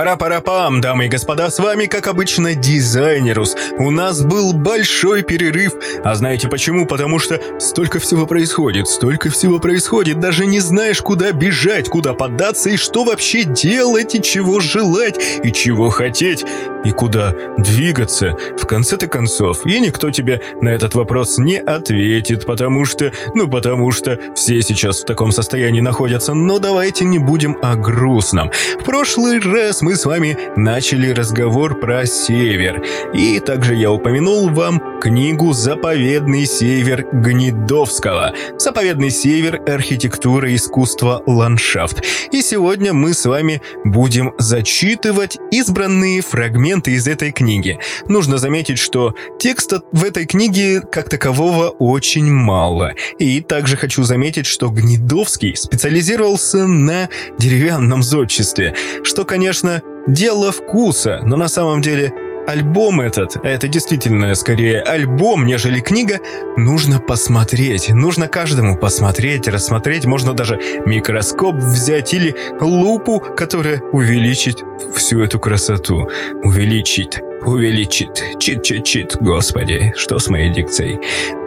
Пара-пара-пам, дамы и господа, с вами, как обычно, Дизайнерус. У нас был большой перерыв. А знаете почему? Потому что столько всего происходит, столько всего происходит. Даже не знаешь, куда бежать, куда поддаться и что вообще делать, и чего желать, и чего хотеть, и куда двигаться. В конце-то концов, и никто тебе на этот вопрос не ответит, потому что... Ну, потому что все сейчас в таком состоянии находятся. Но давайте не будем о грустном. В прошлый раз мы с вами начали разговор про север. И также я упомянул вам книгу «Заповедный север» Гнедовского. «Заповедный север. Архитектура, искусство, ландшафт». И сегодня мы с вами будем зачитывать избранные фрагменты из этой книги. Нужно заметить, что текста в этой книге как такового очень мало. И также хочу заметить, что Гнедовский специализировался на деревянном зодчестве, что, конечно, дело вкуса, но на самом деле альбом этот, а это действительно скорее альбом, нежели книга, нужно посмотреть. Нужно каждому посмотреть, рассмотреть. Можно даже микроскоп взять или лупу, которая увеличит всю эту красоту. Увеличит. Увеличит. Чит-чит-чит. Господи, что с моей дикцией?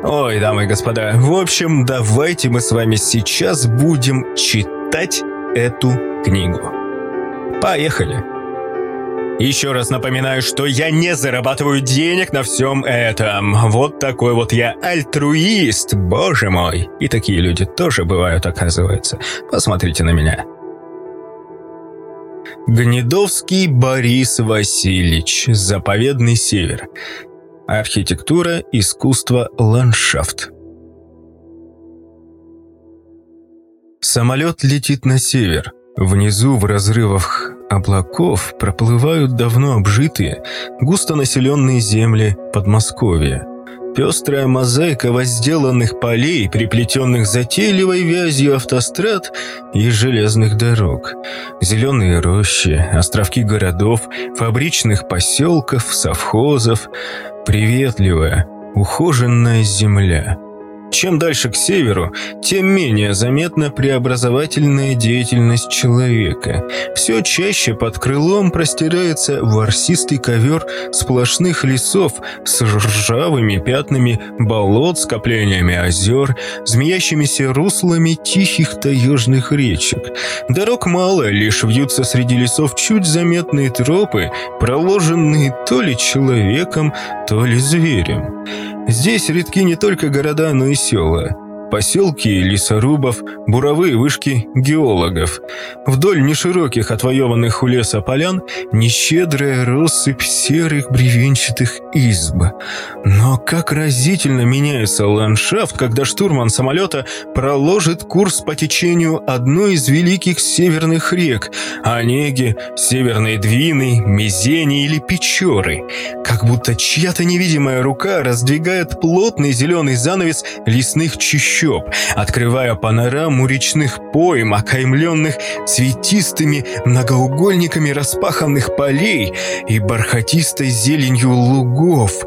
Ой, дамы и господа. В общем, давайте мы с вами сейчас будем читать эту книгу. Поехали! Еще раз напоминаю, что я не зарабатываю денег на всем этом. Вот такой вот я альтруист, боже мой. И такие люди тоже бывают, оказывается. Посмотрите на меня. Гнедовский Борис Васильевич. Заповедный север. Архитектура, искусство, ландшафт. Самолет летит на север. Внизу в разрывах облаков проплывают давно обжитые, густонаселенные земли Подмосковья. Пестрая мозаика возделанных полей, приплетенных затейливой вязью автострад и железных дорог. Зеленые рощи, островки городов, фабричных поселков, совхозов. Приветливая, ухоженная земля – чем дальше к северу, тем менее заметна преобразовательная деятельность человека. Все чаще под крылом простирается ворсистый ковер сплошных лесов с ржавыми пятнами болот, скоплениями озер, змеящимися руслами тихих таежных речек. Дорог мало, лишь вьются среди лесов чуть заметные тропы, проложенные то ли человеком, то ли зверем. Здесь редки не только города, но и села поселки лесорубов, буровые вышки геологов. Вдоль нешироких отвоеванных у леса полян нещедрая россыпь серых бревенчатых изб. Но как разительно меняется ландшафт, когда штурман самолета проложит курс по течению одной из великих северных рек – Онеги, Северной Двины, Мизени или Печоры. Как будто чья-то невидимая рука раздвигает плотный зеленый занавес лесных чащоб открывая панораму речных поем, окаймленных цветистыми многоугольниками распаханных полей и бархатистой зеленью лугов,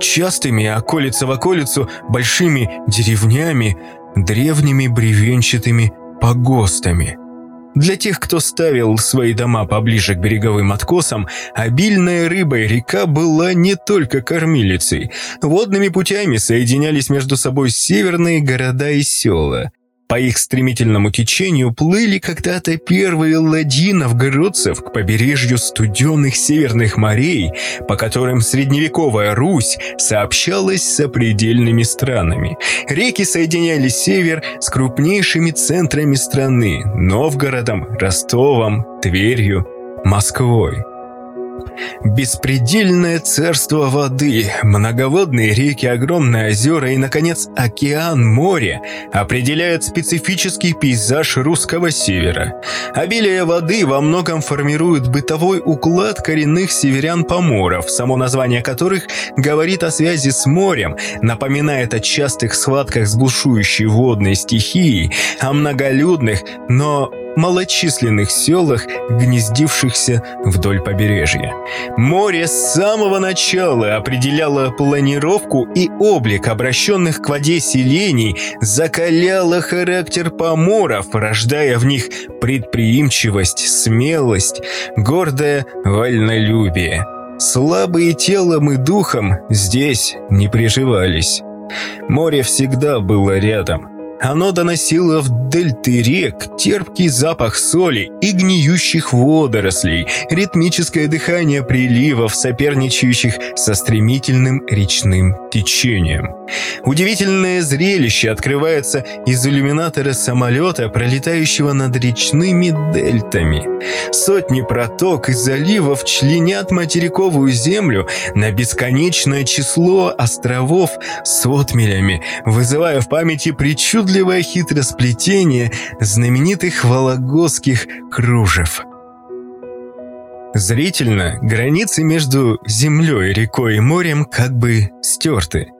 частыми околица в околицу большими деревнями, древними бревенчатыми погостами. Для тех, кто ставил свои дома поближе к береговым откосам, обильная рыбой река была не только кормилицей. Водными путями соединялись между собой северные города и села. По их стремительному течению плыли когда-то первые ладьи новгородцев к побережью студенных северных морей, по которым средневековая Русь сообщалась с сопредельными странами. Реки соединяли север с крупнейшими центрами страны – Новгородом, Ростовом, Тверью, Москвой. Беспредельное царство воды, многоводные реки, огромные озера и, наконец, океан, море определяют специфический пейзаж русского севера. Обилие воды во многом формирует бытовой уклад коренных северян-поморов, само название которых говорит о связи с морем, напоминает о частых схватках с бушующей водной стихией, о многолюдных, но малочисленных селах, гнездившихся вдоль побережья. Море с самого начала определяло планировку и облик обращенных к воде селений, закаляло характер поморов, рождая в них предприимчивость, смелость, гордое вольнолюбие. Слабые телом и духом здесь не приживались. Море всегда было рядом – оно доносило в дельты рек терпкий запах соли и гниющих водорослей, ритмическое дыхание приливов, соперничающих со стремительным речным течением. Удивительное зрелище открывается из иллюминатора самолета, пролетающего над речными дельтами. Сотни проток и заливов членят материковую землю на бесконечное число островов с отмелями, вызывая в памяти причуд причудливое хитросплетение знаменитых вологодских кружев. Зрительно границы между землей, рекой и морем как бы стерты –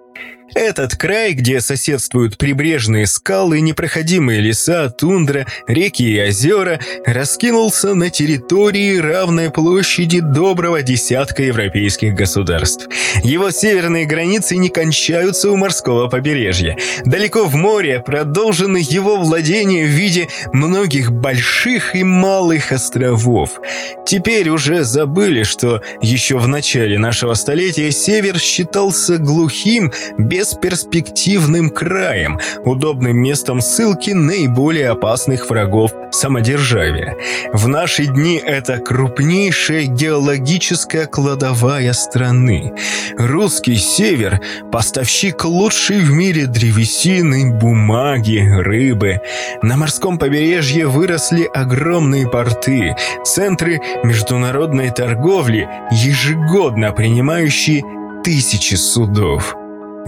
этот край, где соседствуют прибрежные скалы, непроходимые леса, тундра, реки и озера, раскинулся на территории равной площади доброго десятка европейских государств. Его северные границы не кончаются у морского побережья. Далеко в море продолжены его владения в виде многих больших и малых островов. Теперь уже забыли, что еще в начале нашего столетия север считался глухим, без бесперспективным краем, удобным местом ссылки наиболее опасных врагов самодержавия. В наши дни это крупнейшая геологическая кладовая страны. Русский север – поставщик лучшей в мире древесины, бумаги, рыбы. На морском побережье выросли огромные порты, центры международной торговли, ежегодно принимающие тысячи судов.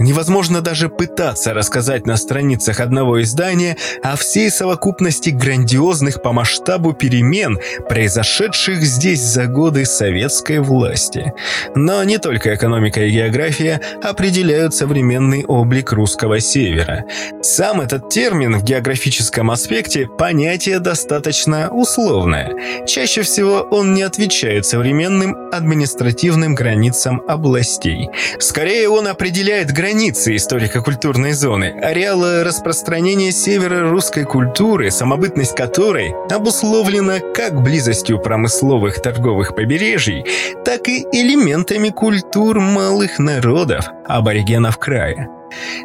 Невозможно даже пытаться рассказать на страницах одного издания о всей совокупности грандиозных по масштабу перемен, произошедших здесь за годы советской власти. Но не только экономика и география определяют современный облик русского севера. Сам этот термин в географическом аспекте понятие достаточно условное. Чаще всего он не отвечает современным административным границам областей. Скорее он определяет границы границы историко-культурной зоны, ареала распространения севера русской культуры, самобытность которой обусловлена как близостью промысловых торговых побережий, так и элементами культур малых народов, аборигенов края.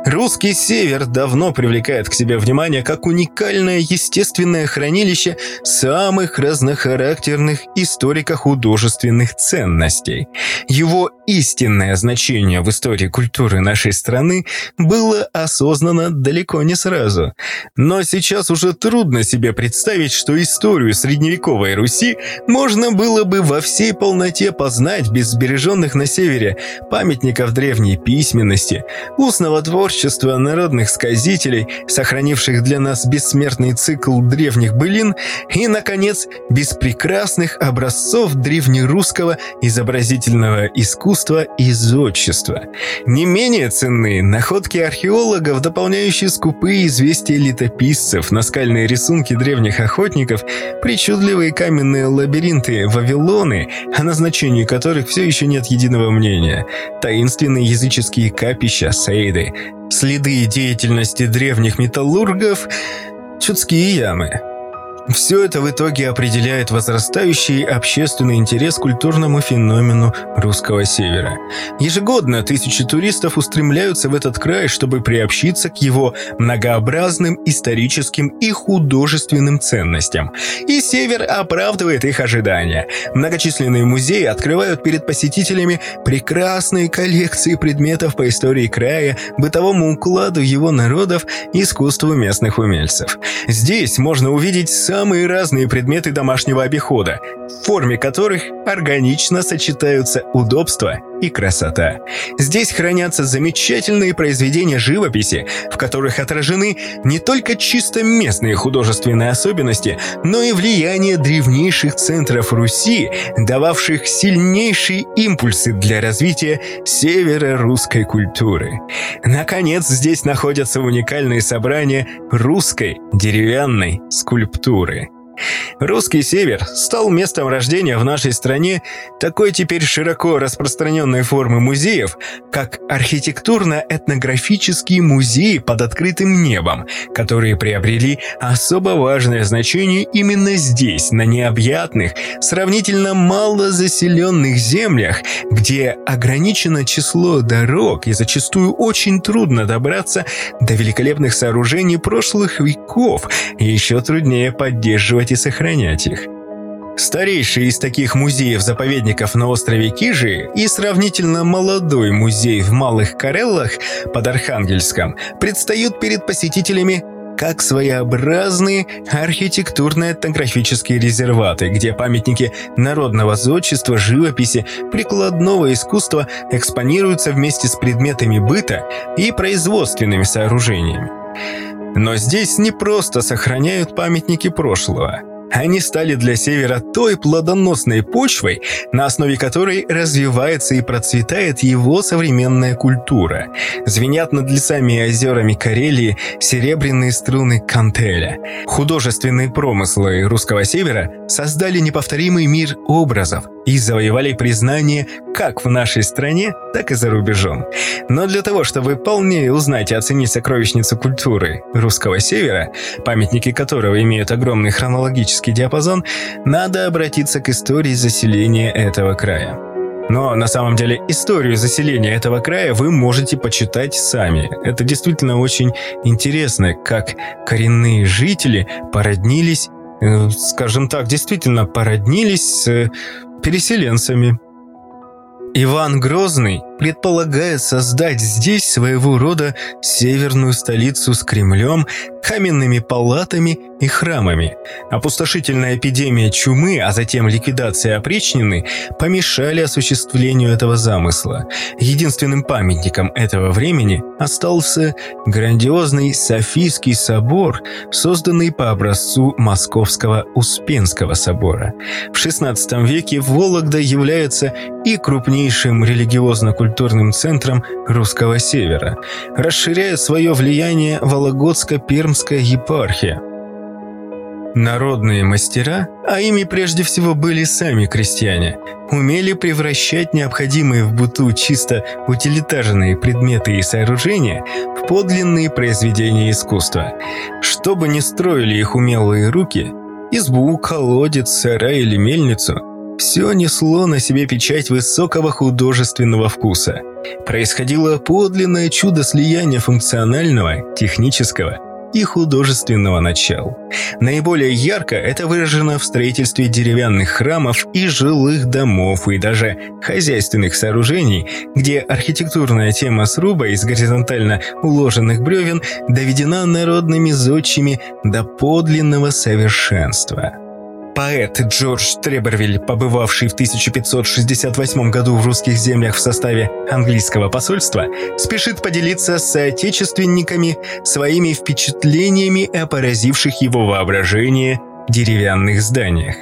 Русский север давно привлекает к себе внимание как уникальное естественное хранилище самых разнохарактерных историко-художественных ценностей. Его истинное значение в истории культуры нашей страны было осознано далеко не сразу. Но сейчас уже трудно себе представить, что историю средневековой Руси можно было бы во всей полноте познать без сбереженных на севере памятников древней письменности, устного нового творчества народных сказителей, сохранивших для нас бессмертный цикл древних былин, и, наконец, без прекрасных образцов древнерусского изобразительного искусства и зодчества. Не менее ценны находки археологов, дополняющие скупые известия летописцев, наскальные рисунки древних охотников, причудливые каменные лабиринты Вавилоны, о назначении которых все еще нет единого мнения, таинственные языческие капища Сейды, следы деятельности древних металлургов, чудские ямы. Все это в итоге определяет возрастающий общественный интерес к культурному феномену русского севера. Ежегодно тысячи туристов устремляются в этот край, чтобы приобщиться к его многообразным историческим и художественным ценностям. И север оправдывает их ожидания. Многочисленные музеи открывают перед посетителями прекрасные коллекции предметов по истории края, бытовому укладу его народов и искусству местных умельцев. Здесь можно увидеть самые разные предметы домашнего обихода, в форме которых органично сочетаются удобство и красота. Здесь хранятся замечательные произведения живописи, в которых отражены не только чисто местные художественные особенности, но и влияние древнейших центров Руси, дававших сильнейшие импульсы для развития северо-русской культуры. Наконец, здесь находятся уникальные собрания русской деревянной скульптуры. Русский север стал местом рождения в нашей стране такой теперь широко распространенной формы музеев, как архитектурно-этнографические музеи под открытым небом, которые приобрели особо важное значение именно здесь, на необъятных, сравнительно мало заселенных землях, где ограничено число дорог и зачастую очень трудно добраться до великолепных сооружений прошлых веков, и еще труднее поддерживать и сохранять их. Старейший из таких музеев-заповедников на острове Кижи и сравнительно молодой музей в Малых Кареллах под Архангельском предстают перед посетителями как своеобразные архитектурно-этнографические резерваты, где памятники народного зодчества, живописи, прикладного искусства экспонируются вместе с предметами быта и производственными сооружениями. Но здесь не просто сохраняют памятники прошлого – они стали для Севера той плодоносной почвой, на основе которой развивается и процветает его современная культура. Звенят над лесами и озерами Карелии серебряные струны кантеля. Художественные промыслы русского Севера создали неповторимый мир образов и завоевали признание как в нашей стране, так и за рубежом. Но для того, чтобы полнее узнать и оценить сокровищницу культуры русского Севера, памятники которого имеют огромный хронологический тематический диапазон, надо обратиться к истории заселения этого края. Но на самом деле историю заселения этого края вы можете почитать сами. Это действительно очень интересно, как коренные жители породнились, э, скажем так, действительно породнились с переселенцами. Иван Грозный предполагает создать здесь своего рода северную столицу с Кремлем, каменными палатами и храмами. Опустошительная эпидемия чумы, а затем ликвидация опричнины помешали осуществлению этого замысла. Единственным памятником этого времени остался грандиозный Софийский собор, созданный по образцу Московского Успенского собора. В XVI веке Вологда является и крупнейшим религиозно-культурным культурным центром русского севера, расширяя свое влияние Вологодско-Пермская епархия. Народные мастера, а ими прежде всего были сами крестьяне, умели превращать необходимые в быту чисто утилитарные предметы и сооружения в подлинные произведения искусства. Что бы ни строили их умелые руки, избу, колодец, сарай или мельницу – все несло на себе печать высокого художественного вкуса. Происходило подлинное чудо слияния функционального, технического и художественного начал. Наиболее ярко это выражено в строительстве деревянных храмов и жилых домов, и даже хозяйственных сооружений, где архитектурная тема сруба из горизонтально уложенных бревен доведена народными зодчими до подлинного совершенства. Поэт Джордж Требервиль, побывавший в 1568 году в русских землях в составе английского посольства, спешит поделиться с соотечественниками своими впечатлениями о поразивших его воображение деревянных зданиях.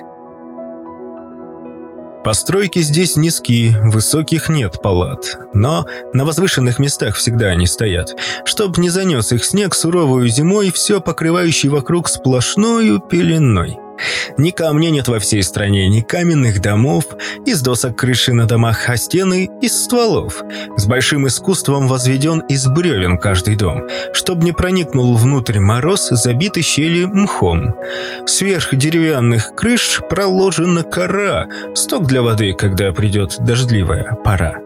Постройки здесь низкие, высоких нет палат, но на возвышенных местах всегда они стоят, чтоб не занес их снег суровую зимой, все покрывающий вокруг сплошною пеленой. Ни камня нет во всей стране, ни каменных домов, из досок крыши на домах, а стены из стволов. С большим искусством возведен из бревен каждый дом, чтобы не проникнул внутрь мороз, забиты щели мхом. Сверх деревянных крыш проложена кора, сток для воды, когда придет дождливая пора.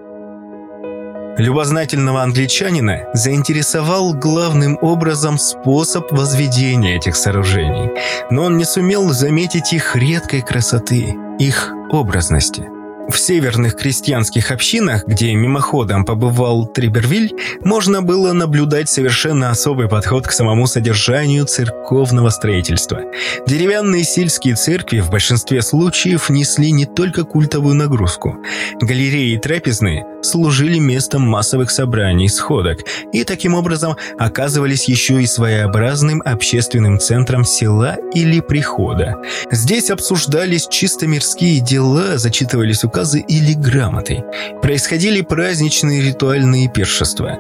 Любознательного англичанина заинтересовал главным образом способ возведения этих сооружений, но он не сумел заметить их редкой красоты, их образности – в северных крестьянских общинах, где мимоходом побывал Трибервиль, можно было наблюдать совершенно особый подход к самому содержанию церковного строительства. Деревянные сельские церкви в большинстве случаев несли не только культовую нагрузку. Галереи и трапезные служили местом массовых собраний, сходок, и таким образом оказывались еще и своеобразным общественным центром села или прихода. Здесь обсуждались чисто мирские дела, зачитывались указы или грамоты. Происходили праздничные ритуальные пиршества.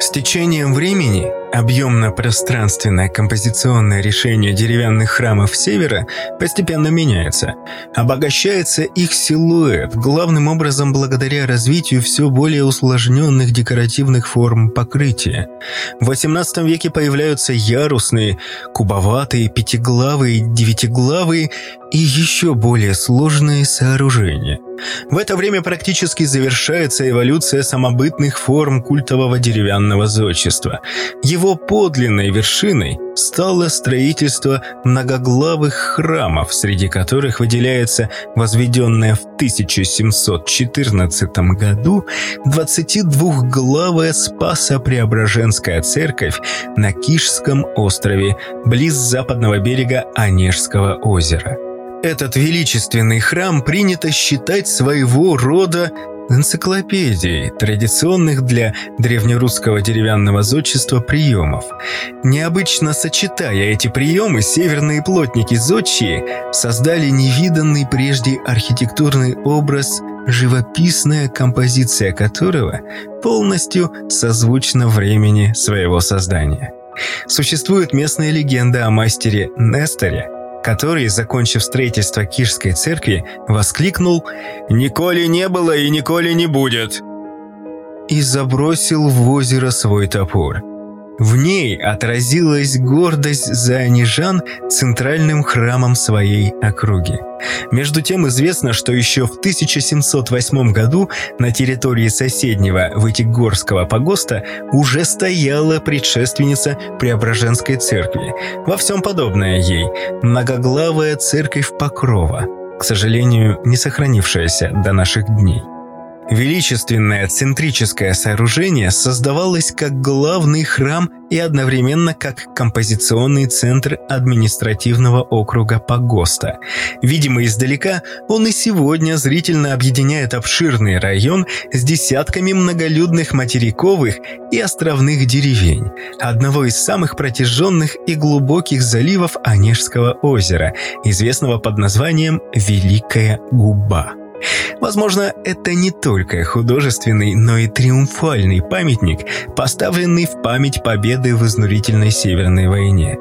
С течением времени Объемно-пространственное композиционное решение деревянных храмов Севера постепенно меняется. Обогащается их силуэт, главным образом благодаря развитию все более усложненных декоративных форм покрытия. В XVIII веке появляются ярусные, кубоватые, пятиглавые, девятиглавые и еще более сложные сооружения. В это время практически завершается эволюция самобытных форм культового деревянного зодчества. Его подлинной вершиной стало строительство многоглавых храмов, среди которых выделяется возведенная в 1714 году 22-главая Спасо-Преображенская церковь на Кишском острове, близ западного берега Онежского озера. Этот величественный храм принято считать своего рода энциклопедией традиционных для древнерусского деревянного зодчества приемов. Необычно сочетая эти приемы, северные плотники зодчие создали невиданный прежде архитектурный образ, живописная композиция которого полностью созвучна времени своего создания. Существует местная легенда о мастере Несторе, который, закончив строительство Кишской церкви, воскликнул «Николи не было и николи не будет!» и забросил в озеро свой топор. В ней отразилась гордость за Анижан центральным храмом своей округи. Между тем известно, что еще в 1708 году на территории соседнего Вытигорского погоста уже стояла предшественница Преображенской церкви, во всем подобное ей, многоглавая церковь Покрова, к сожалению, не сохранившаяся до наших дней. Величественное центрическое сооружение создавалось как главный храм и одновременно как композиционный центр административного округа Погоста. Видимо, издалека он и сегодня зрительно объединяет обширный район с десятками многолюдных материковых и островных деревень, одного из самых протяженных и глубоких заливов Онежского озера, известного под названием Великая Губа. Возможно, это не только художественный, но и триумфальный памятник, поставленный в память победы в изнурительной Северной войне.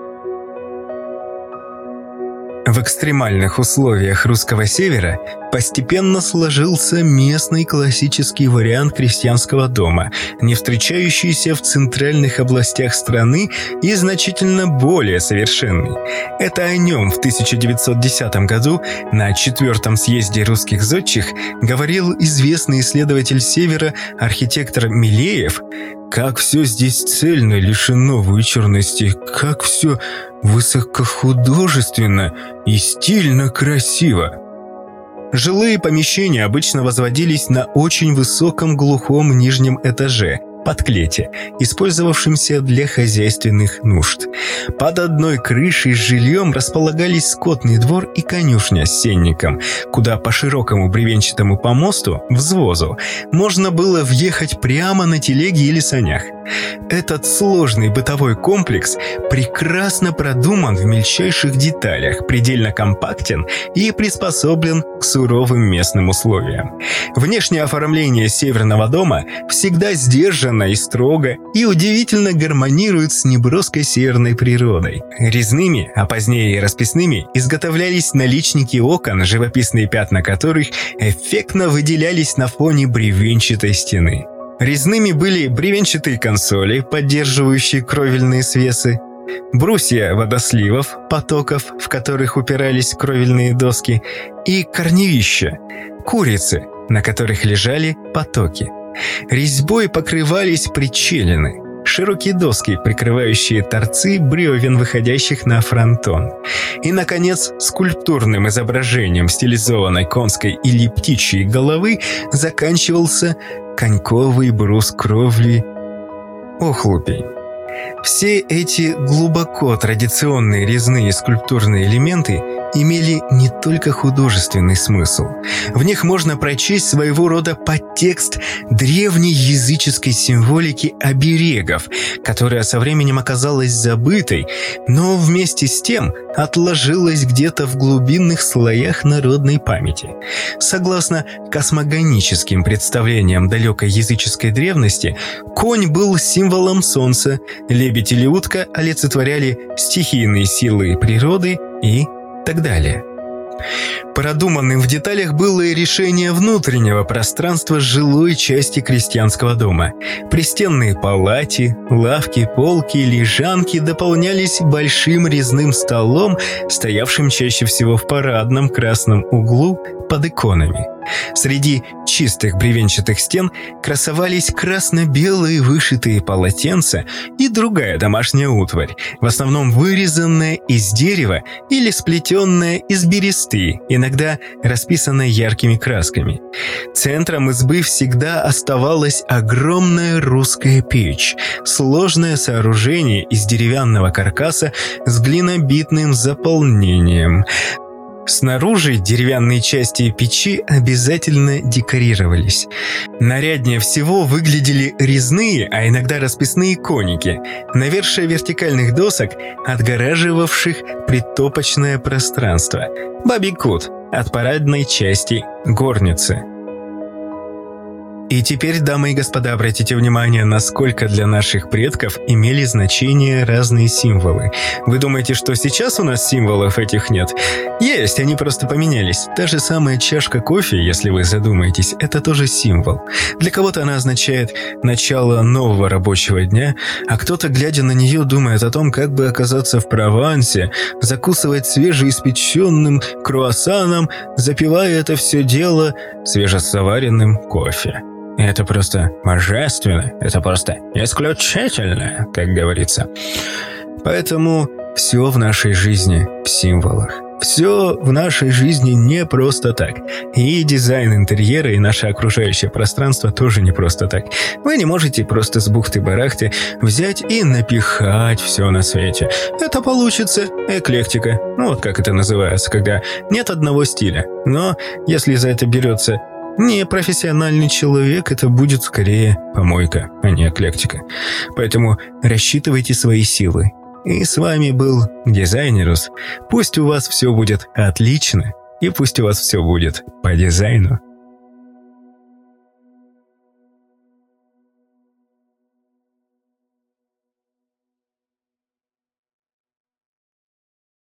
В экстремальных условиях русского севера постепенно сложился местный классический вариант крестьянского дома, не встречающийся в центральных областях страны и значительно более совершенный. Это о нем в 1910 году на четвертом съезде русских зодчих говорил известный исследователь Севера, архитектор Милеев, как все здесь цельно, лишено вычурности, как все высокохудожественно и стильно красиво. Жилые помещения обычно возводились на очень высоком глухом нижнем этаже – подклете, использовавшемся для хозяйственных нужд. Под одной крышей с жильем располагались скотный двор и конюшня с сенником, куда по широкому бревенчатому помосту, взвозу, можно было въехать прямо на телеге или санях. Этот сложный бытовой комплекс прекрасно продуман в мельчайших деталях, предельно компактен и приспособлен к суровым местным условиям. Внешнее оформление северного дома всегда сдержано сдержанно и строго и удивительно гармонирует с неброской северной природой. Резными, а позднее и расписными, изготовлялись наличники окон, живописные пятна которых эффектно выделялись на фоне бревенчатой стены. Резными были бревенчатые консоли, поддерживающие кровельные свесы, брусья водосливов, потоков, в которых упирались кровельные доски, и корневища, курицы, на которых лежали потоки. Резьбой покрывались причелины, широкие доски, прикрывающие торцы бревен, выходящих на фронтон. И, наконец, скульптурным изображением стилизованной конской или птичьей головы заканчивался коньковый брус кровли охлупень. Все эти глубоко традиционные резные скульптурные элементы имели не только художественный смысл. В них можно прочесть своего рода подтекст древней языческой символики оберегов, которая со временем оказалась забытой, но вместе с тем отложилась где-то в глубинных слоях народной памяти. Согласно космогоническим представлениям далекой языческой древности, конь был символом солнца, лебедь или утка олицетворяли стихийные силы природы и так далее. Продуманным в деталях было и решение внутреннего пространства жилой части крестьянского дома. Пристенные палати, лавки, полки, лежанки дополнялись большим резным столом, стоявшим чаще всего в парадном красном углу под иконами. Среди чистых бревенчатых стен красовались красно-белые вышитые полотенца и другая домашняя утварь, в основном вырезанная из дерева или сплетенная из бересты, иногда расписанная яркими красками. Центром избы всегда оставалась огромная русская печь, сложное сооружение из деревянного каркаса с глинобитным заполнением. Снаружи деревянные части печи обязательно декорировались. Наряднее всего выглядели резные, а иногда расписные коники, навершие вертикальных досок, отгораживавших притопочное пространство. Бабикут от парадной части горницы. И теперь, дамы и господа, обратите внимание, насколько для наших предков имели значение разные символы. Вы думаете, что сейчас у нас символов этих нет? Есть, они просто поменялись. Та же самая чашка кофе, если вы задумаетесь, это тоже символ. Для кого-то она означает начало нового рабочего дня, а кто-то, глядя на нее, думает о том, как бы оказаться в Провансе, закусывать свежеиспеченным круассаном, запивая это все дело свежесоваренным кофе. Это просто божественно, это просто исключительно, как говорится. Поэтому все в нашей жизни в символах. Все в нашей жизни не просто так. И дизайн интерьера, и наше окружающее пространство тоже не просто так. Вы не можете просто с бухты-барахты взять и напихать все на свете. Это получится эклектика. Ну вот как это называется, когда нет одного стиля. Но если за это берется не профессиональный человек, это будет скорее помойка, а не эклектика. Поэтому рассчитывайте свои силы. И с вами был Дизайнерус. Пусть у вас все будет отлично, и пусть у вас все будет по дизайну.